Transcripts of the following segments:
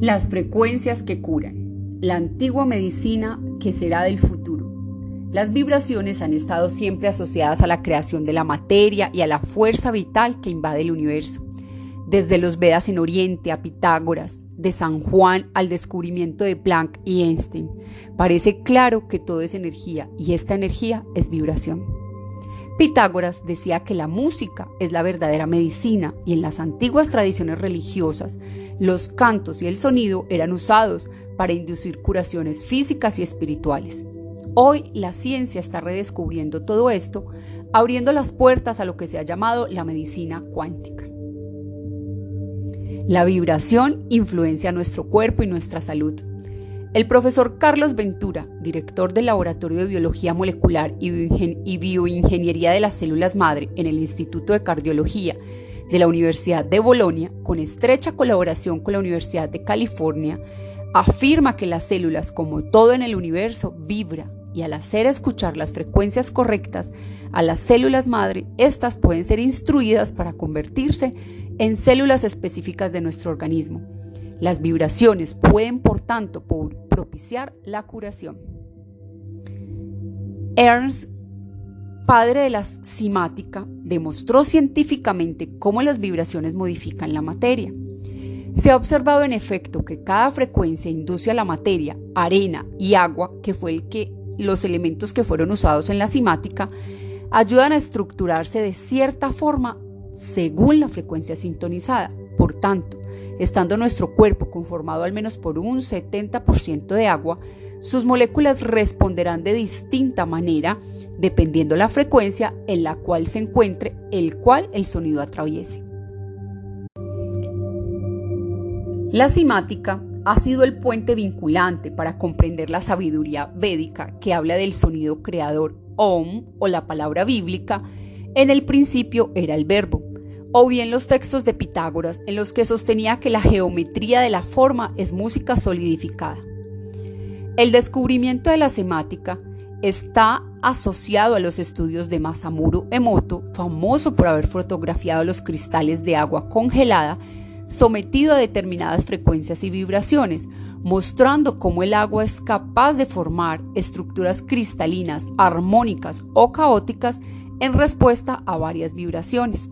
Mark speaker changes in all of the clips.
Speaker 1: Las frecuencias que curan. La antigua medicina que será del futuro. Las vibraciones han estado siempre asociadas a la creación de la materia y a la fuerza vital que invade el universo. Desde los Vedas en Oriente a Pitágoras, de San Juan al descubrimiento de Planck y Einstein, parece claro que todo es energía y esta energía es vibración. Pitágoras decía que la música es la verdadera medicina y en las antiguas tradiciones religiosas los cantos y el sonido eran usados para inducir curaciones físicas y espirituales. Hoy la ciencia está redescubriendo todo esto, abriendo las puertas a lo que se ha llamado la medicina cuántica. La vibración influencia nuestro cuerpo y nuestra salud. El profesor Carlos Ventura, director del Laboratorio de Biología Molecular y Bioingeniería de las Células Madre en el Instituto de Cardiología de la Universidad de Bolonia, con estrecha colaboración con la Universidad de California, afirma que las células, como todo en el universo, vibra y al hacer escuchar las frecuencias correctas a las células madre, estas pueden ser instruidas para convertirse en células específicas de nuestro organismo las vibraciones pueden, por tanto, propiciar la curación. Ernst, padre de la simática, demostró científicamente cómo las vibraciones modifican la materia. Se ha observado en efecto que cada frecuencia induce a la materia, arena y agua, que fue el que los elementos que fueron usados en la simática, ayudan a estructurarse de cierta forma según la frecuencia sintonizada. Por tanto, estando nuestro cuerpo conformado al menos por un 70% de agua, sus moléculas responderán de distinta manera dependiendo la frecuencia en la cual se encuentre el cual el sonido atraviese. La simática ha sido el puente vinculante para comprender la sabiduría védica que habla del sonido creador Om o la palabra bíblica. En el principio era el verbo, o bien los textos de Pitágoras en los que sostenía que la geometría de la forma es música solidificada. El descubrimiento de la semática está asociado a los estudios de Masamuro Emoto, famoso por haber fotografiado los cristales de agua congelada sometido a determinadas frecuencias y vibraciones, mostrando cómo el agua es capaz de formar estructuras cristalinas, armónicas o caóticas en respuesta a varias vibraciones.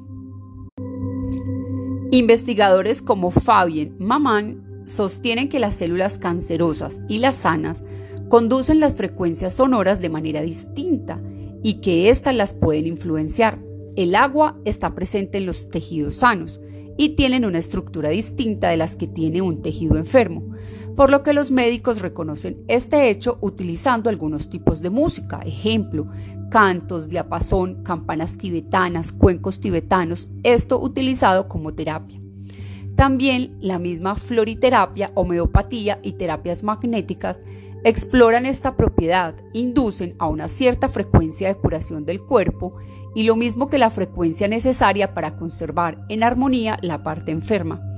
Speaker 1: Investigadores como Fabien Maman sostienen que las células cancerosas y las sanas conducen las frecuencias sonoras de manera distinta y que éstas las pueden influenciar. El agua está presente en los tejidos sanos y tienen una estructura distinta de las que tiene un tejido enfermo, por lo que los médicos reconocen este hecho utilizando algunos tipos de música, ejemplo, cantos, diapasón, campanas tibetanas, cuencos tibetanos, esto utilizado como terapia. También la misma floriterapia, homeopatía y terapias magnéticas exploran esta propiedad, inducen a una cierta frecuencia de curación del cuerpo y lo mismo que la frecuencia necesaria para conservar en armonía la parte enferma.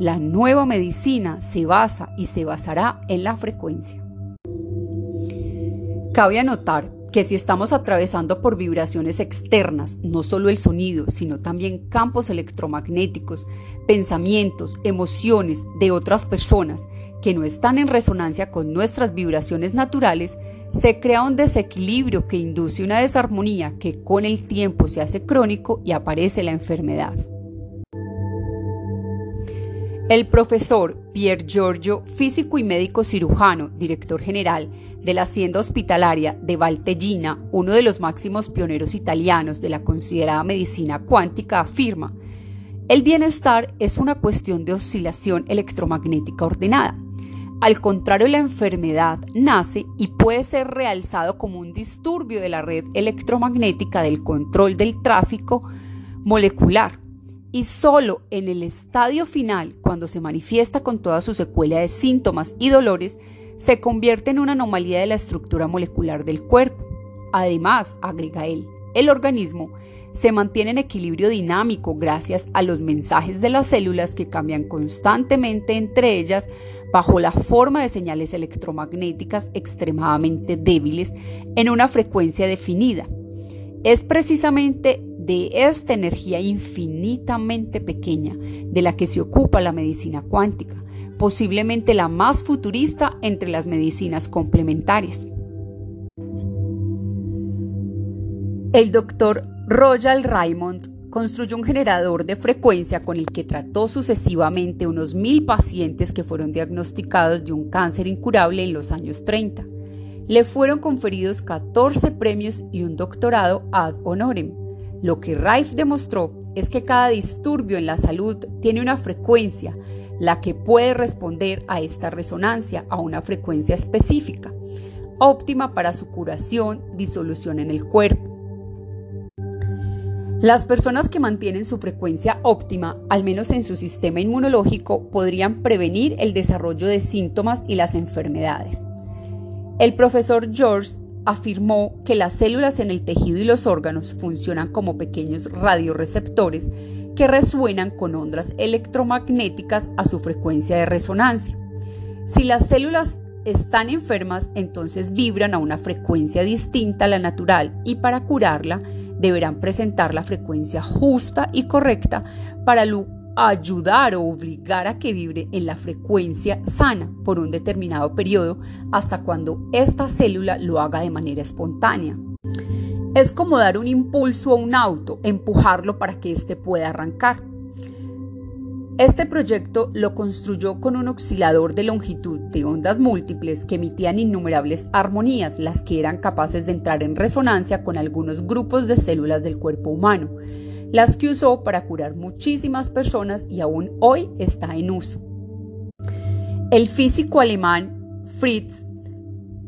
Speaker 1: La nueva medicina se basa y se basará en la frecuencia. Cabe anotar que si estamos atravesando por vibraciones externas, no solo el sonido, sino también campos electromagnéticos, pensamientos, emociones de otras personas que no están en resonancia con nuestras vibraciones naturales, se crea un desequilibrio que induce una desarmonía que con el tiempo se hace crónico y aparece la enfermedad. El profesor Pier Giorgio, físico y médico cirujano, director general de la Hacienda Hospitalaria de Valtellina, uno de los máximos pioneros italianos de la considerada medicina cuántica, afirma, el bienestar es una cuestión de oscilación electromagnética ordenada. Al contrario, la enfermedad nace y puede ser realzado como un disturbio de la red electromagnética del control del tráfico molecular y solo en el estadio final, cuando se manifiesta con toda su secuela de síntomas y dolores, se convierte en una anomalía de la estructura molecular del cuerpo. Además, agrega él, el organismo se mantiene en equilibrio dinámico gracias a los mensajes de las células que cambian constantemente entre ellas bajo la forma de señales electromagnéticas extremadamente débiles en una frecuencia definida. Es precisamente de esta energía infinitamente pequeña de la que se ocupa la medicina cuántica, posiblemente la más futurista entre las medicinas complementarias. El doctor Royal Raymond construyó un generador de frecuencia con el que trató sucesivamente unos mil pacientes que fueron diagnosticados de un cáncer incurable en los años 30. Le fueron conferidos 14 premios y un doctorado ad honorem. Lo que Rife demostró es que cada disturbio en la salud tiene una frecuencia, la que puede responder a esta resonancia a una frecuencia específica, óptima para su curación, disolución en el cuerpo. Las personas que mantienen su frecuencia óptima, al menos en su sistema inmunológico, podrían prevenir el desarrollo de síntomas y las enfermedades. El profesor George afirmó que las células en el tejido y los órganos funcionan como pequeños radioreceptores que resuenan con ondas electromagnéticas a su frecuencia de resonancia. Si las células están enfermas, entonces vibran a una frecuencia distinta a la natural y para curarla deberán presentar la frecuencia justa y correcta para ayudar o obligar a que vibre en la frecuencia sana por un determinado periodo hasta cuando esta célula lo haga de manera espontánea. Es como dar un impulso a un auto, empujarlo para que éste pueda arrancar. Este proyecto lo construyó con un oscilador de longitud de ondas múltiples que emitían innumerables armonías, las que eran capaces de entrar en resonancia con algunos grupos de células del cuerpo humano, las que usó para curar muchísimas personas y aún hoy está en uso. El físico alemán Fritz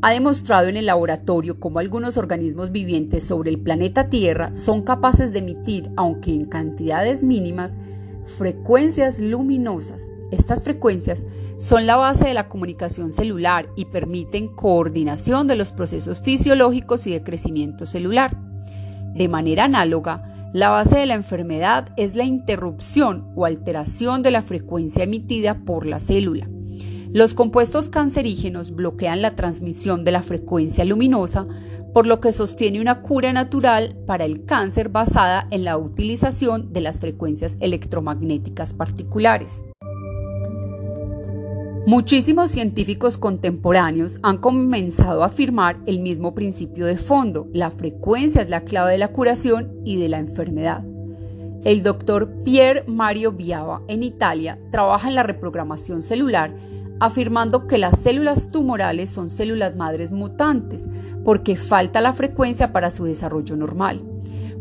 Speaker 1: ha demostrado en el laboratorio cómo algunos organismos vivientes sobre el planeta Tierra son capaces de emitir, aunque en cantidades mínimas, frecuencias luminosas. Estas frecuencias son la base de la comunicación celular y permiten coordinación de los procesos fisiológicos y de crecimiento celular. De manera análoga, la base de la enfermedad es la interrupción o alteración de la frecuencia emitida por la célula. Los compuestos cancerígenos bloquean la transmisión de la frecuencia luminosa, por lo que sostiene una cura natural para el cáncer basada en la utilización de las frecuencias electromagnéticas particulares. Muchísimos científicos contemporáneos han comenzado a afirmar el mismo principio de fondo, la frecuencia es la clave de la curación y de la enfermedad. El doctor Pier Mario Viava en Italia trabaja en la reprogramación celular afirmando que las células tumorales son células madres mutantes, porque falta la frecuencia para su desarrollo normal.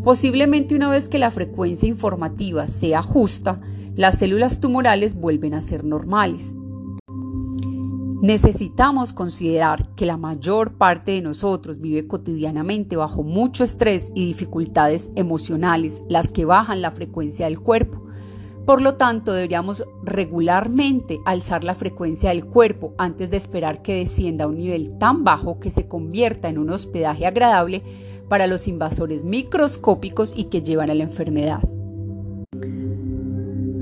Speaker 1: Posiblemente una vez que la frecuencia informativa sea justa, las células tumorales vuelven a ser normales. Necesitamos considerar que la mayor parte de nosotros vive cotidianamente bajo mucho estrés y dificultades emocionales, las que bajan la frecuencia del cuerpo. Por lo tanto, deberíamos regularmente alzar la frecuencia del cuerpo antes de esperar que descienda a un nivel tan bajo que se convierta en un hospedaje agradable para los invasores microscópicos y que llevan a la enfermedad.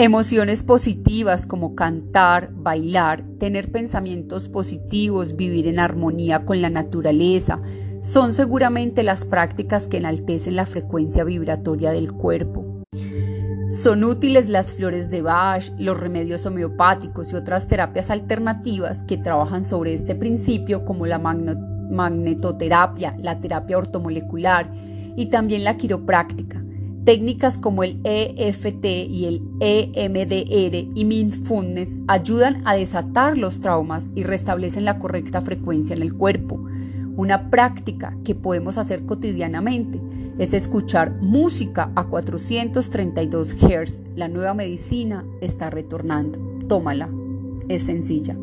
Speaker 1: Emociones positivas como cantar, bailar, tener pensamientos positivos, vivir en armonía con la naturaleza, son seguramente las prácticas que enaltecen la frecuencia vibratoria del cuerpo. Son útiles las flores de Bach, los remedios homeopáticos y otras terapias alternativas que trabajan sobre este principio como la magnetoterapia, la terapia ortomolecular y también la quiropráctica. Técnicas como el EFT y el EMDR y Mindfulness ayudan a desatar los traumas y restablecen la correcta frecuencia en el cuerpo. Una práctica que podemos hacer cotidianamente es escuchar música a 432 Hz. La nueva medicina está retornando. Tómala. Es sencilla.